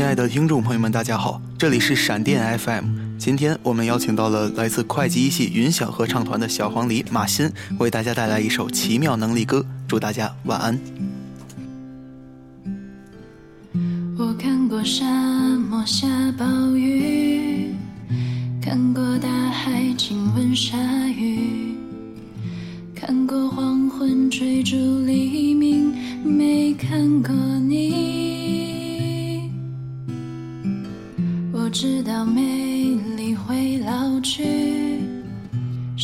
亲爱的听众朋友们，大家好，这里是闪电 FM。今天我们邀请到了来自会计一系云响合唱团的小黄鹂马欣，为大家带来一首《奇妙能力歌》，祝大家晚安。我看过沙漠下暴雨，看过大海亲吻鲨鱼，看过黄昏追逐黎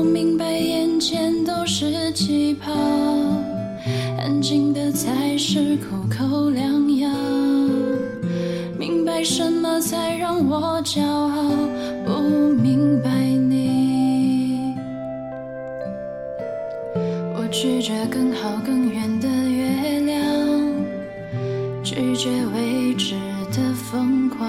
我明白眼前都是气泡。安静的才是苦口良药，明白什么才让我骄傲，不明白你。我拒绝更好更远的月亮，拒绝未知的疯狂，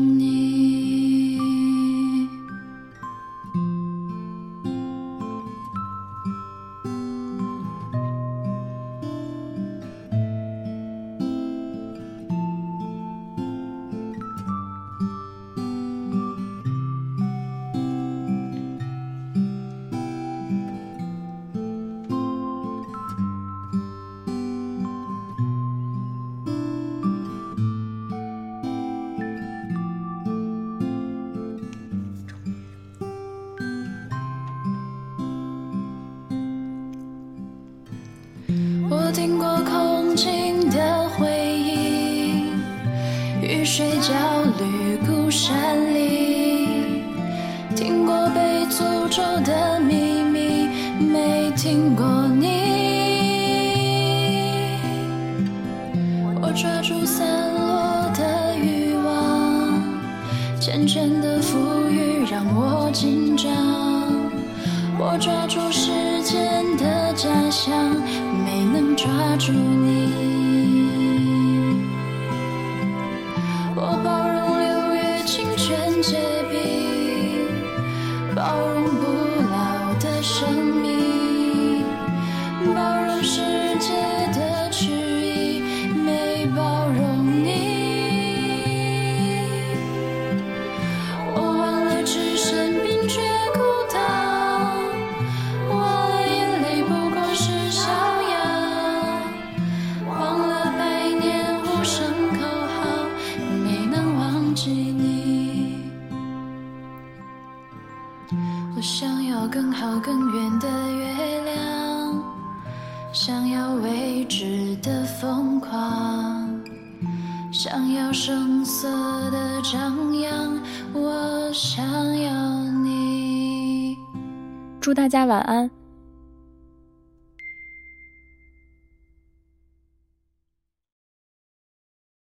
听过空境的回忆，雨水焦虑孤山里，听过被诅咒的秘密，没听过你。我抓住散落的欲望，缱绻的浮语让我紧张。我抓住时间的假象，没能抓住你。我包容六月清泉结冰，包容想要更好更远的月亮，想要未知的疯狂，想要声色的张扬，我想要你。祝大家晚安。